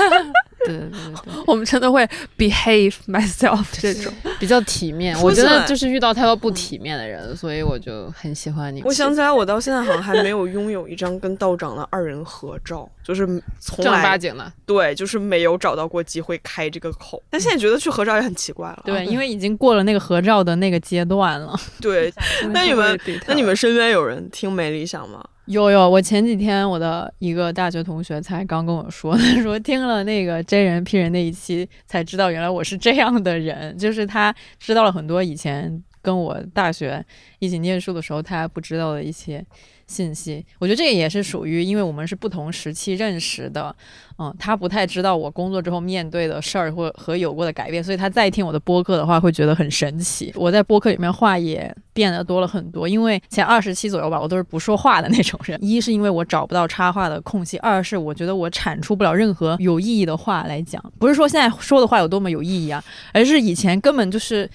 对对对对 我们真的会 behave myself 这种。比较体面。我觉得就是遇到太多不体面的人，所以我就很喜欢你。我想起来，我到现在好像还没有拥有一张跟道长的二人合照，就是从正儿八来经的，对，就是没有找到过机会开这个口。但现在觉得去合照也很奇怪了。对，因为已经过了那个合照的那个阶段了。对，那你们那你们身边有人听没理想吗？有有，我前几天我的一个大学同学才刚跟我说，他说听了那个 J 人 P 人那一期，才知道原来我是这样的人，就是他知道了很多以前跟我大学一起念书的时候他还不知道的一些信息。我觉得这个也是属于，因为我们是不同时期认识的，嗯，他不太知道我工作之后面对的事儿或和有过的改变，所以他再听我的播客的话，会觉得很神奇。我在播客里面话也变得多了很多，因为前二十期左右吧，我都是不说话的那种人。一是因为我找不到插话的空隙，二是我觉得我产出不了任何有意义的话来讲。不是说现在说的话有多么有意义啊，而是以前根本就是。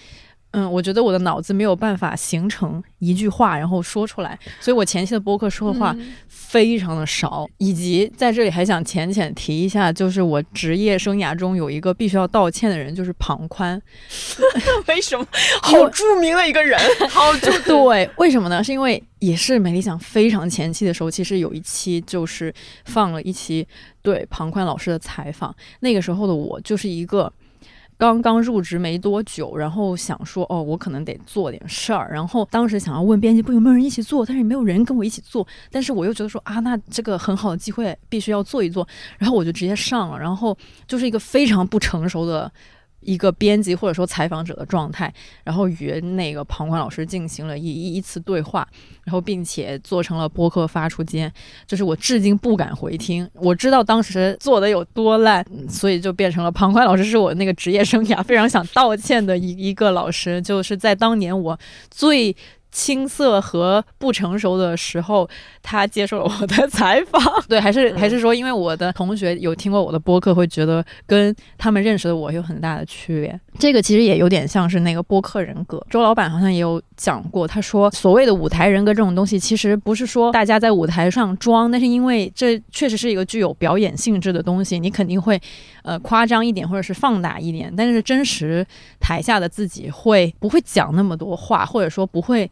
嗯，我觉得我的脑子没有办法形成一句话，然后说出来，所以我前期的播客说的话非常的少，以及在这里还想浅浅提一下，就是我职业生涯中有一个必须要道歉的人，就是庞宽。为什么？好著名的一个人，好著对，为什么呢？是因为也是美理想非常前期的时候，其实有一期就是放了一期对庞宽老师的采访。那个时候的我就是一个刚刚入职没多久，然后想说哦，我可能得做点事儿。然后当时想要问编辑部有没有人一起做，但是没有人跟我一起做。但是我又觉得说啊，那这个很好的机会必须要做一做。然后我就直接上了，然后就是一个非常不成熟的。一个编辑或者说采访者的状态，然后与那个旁观老师进行了一一一次对话，然后并且做成了播客发出间，就是我至今不敢回听。我知道当时做的有多烂，所以就变成了旁观老师是我那个职业生涯非常想道歉的一一个老师，就是在当年我最。青涩和不成熟的时候，他接受了我的采访。对，还是还是说，因为我的同学有听过我的播客，会觉得跟他们认识的我有很大的区别。这个其实也有点像是那个播客人格。周老板好像也有讲过，他说所谓的舞台人格这种东西，其实不是说大家在舞台上装，那是因为这确实是一个具有表演性质的东西，你肯定会呃夸张一点或者是放大一点，但是真实台下的自己会不会讲那么多话，或者说不会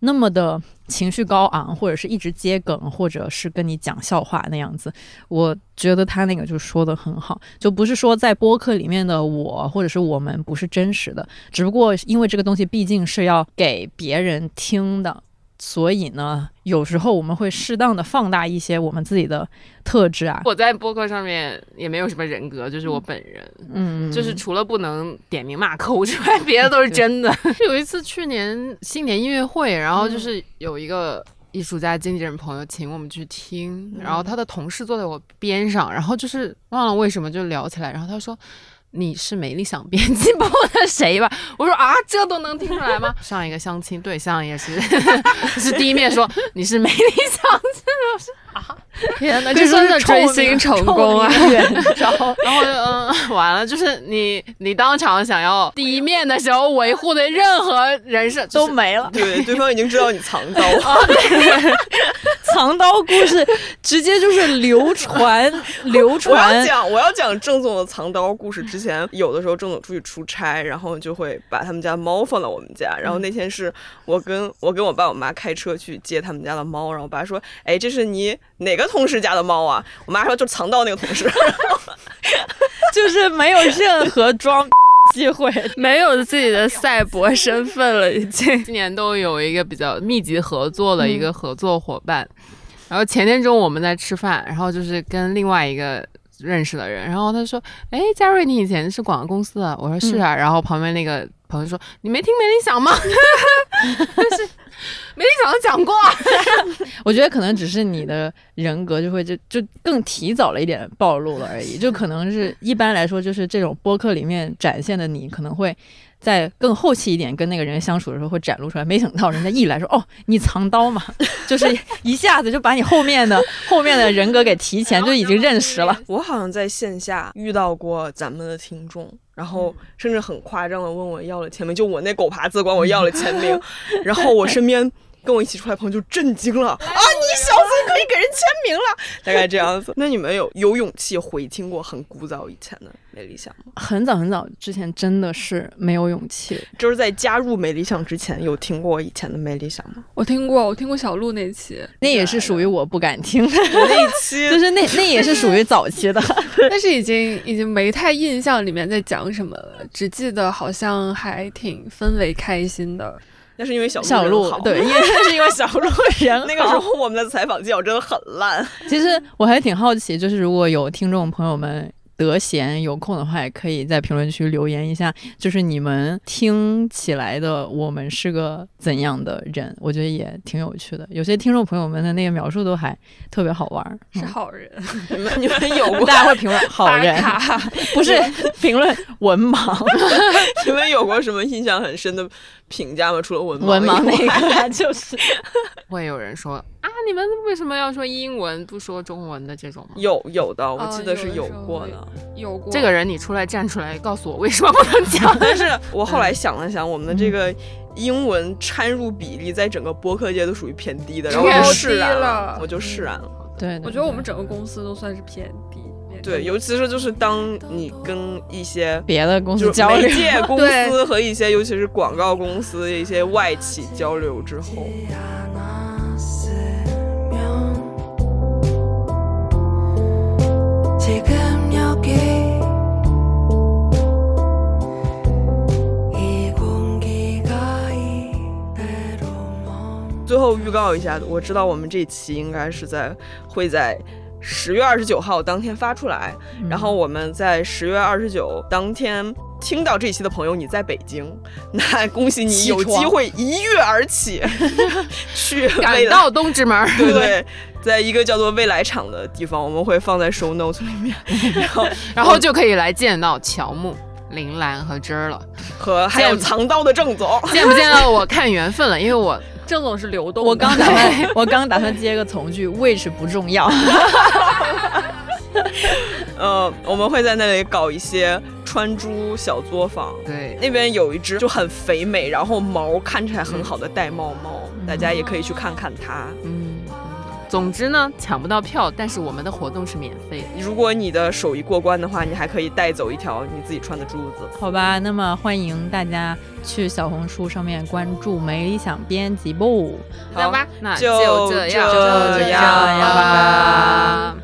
那么的情绪高昂，或者是一直接梗，或者是跟你讲笑话那样子。我觉得他那个就说的很好，就不是说在播客里面的我或者是我们不是真实的，只不过因为这个东西毕竟是要给别人听的。所以呢，有时候我们会适当的放大一些我们自己的特质啊，我在播客上面也没有什么人格，就是我本人，嗯，就是除了不能点名骂客户之外，别的都是真的。有一次去年新年音乐会，然后就是有一个。艺术家经纪人朋友请我们去听，然后他的同事坐在我边上，然后就是忘了为什么就聊起来，然后他说。你是美丽想编辑部的谁吧？我说啊，这都能听出来吗？上一个相亲对象也是，是第一面说你是美丽想，天哪，这真的追星成功啊！然后，然后就嗯，完了，就是你你当场想要第一面的时候维护的任何人设就是都没了。对，对方已经知道你藏刀。藏刀故事直接就是流传流传我要，讲，我要讲郑总的藏刀故事。之前有的时候郑总出去出差，然后就会把他们家猫放到我们家。然后那天是我跟我跟我爸我妈开车去接他们家的猫，然后我爸说：“哎，这是你哪个同事家的猫啊？”我妈说：“就藏到那个同事。就是没有任何装 机会。没有自己的赛博身份了，已经。今年都有一个比较密集合作的一个合作伙伴。然后前天中午我们在吃饭，然后就是跟另外一个认识的人，然后他说：“哎，佳瑞，你以前是广告公司的？”我说：“是啊。然后旁边那个朋友说：“你没听没理想吗？”就是梅理想都讲过啊。我觉得可能只是你的人格就会就就更提早了一点暴露了而已，就可能是一般来说就是这种播客里面展现的你可能会在更后期一点跟那个人相处的时候会展露出来。没想到人家一来说哦，你藏刀嘛，就是一下子就把你后面的 后面的人格给提前就已经认识了。我好像在线下遇到过咱们的听众，然后甚至很夸张的问我要了签名，就我那狗爬子管我要了签名，然后我身边跟我一起出来朋友就震惊了啊！你小子可以给人签名了，大概这样子。那你们有有勇气回听过很古早以前的美理想吗？很早很早之前真的是没有勇气，就是在加入美理想之前，有听过以前的美理想吗？我听过，我听过小鹿那期，那也是属于我不敢听的，那期 就是那那也是属于早期的。但是已经已经没太印象里面在讲什么了，只记得好像还挺氛围开心的。那是因为小鹿对，因为是因为小鹿人那个时候我们的采访技巧真的很烂。其实我还挺好奇，就是如果有听众朋友们得闲有空的话，也可以在评论区留言一下，就是你们听起来的我们是个怎样的人，我觉得也挺有趣的。有些听众朋友们的那个描述都还特别好玩儿，是嗯好人，你们你们有过大家会评论好人，不是评论文盲，你们有过什么印象很深的评价吗？除了文盲文盲那个就是。会有人说啊，你们为什么要说英文不说中文的这种吗？有有的，我哦记得是有过的。有过这个人你出来站出来告诉我为什么不能讲？但是我后来想了想，我们的这个英文掺入比例在整个播客界都属于偏低的，然后我就释然了我就释然了。对，对我觉得我们整个公司都算是偏低。对，尤其是就是当你跟一些别的公司就是交流媒，介 公司和一些尤其是广告公司一些外企交流之后，最后预告一下，我知道我们这期应该是在会在十月二十九号当天发出来，嗯然后我们在十月二十九当天听到这期的朋友，你在北京，那 恭喜你有机会一跃而起，去赶。到东直门儿，对 对，在一个叫做未来场的地方，我们会放在 show notes 里面，然后然后就可以来见到乔木、铃兰和芝儿了。和还有藏刀的郑总。见不见到我看缘分了，因为我郑总是流动的，我刚打算，我刚打算接个从句，which 不重要。呃，我们会在那里搞一些穿珠小作坊。对那边有一只就很肥美，然后毛看起来很好的玳瑁猫，大家也可以去看看它。嗯。总之呢，抢不到票，但是我们的活动是免费的。如果你的手艺过关的话，你还可以带走一条你自己穿的珠子。好吧，那么欢迎大家去小红书上面关注“没理想编辑部”。好吧，那就这样，就这样样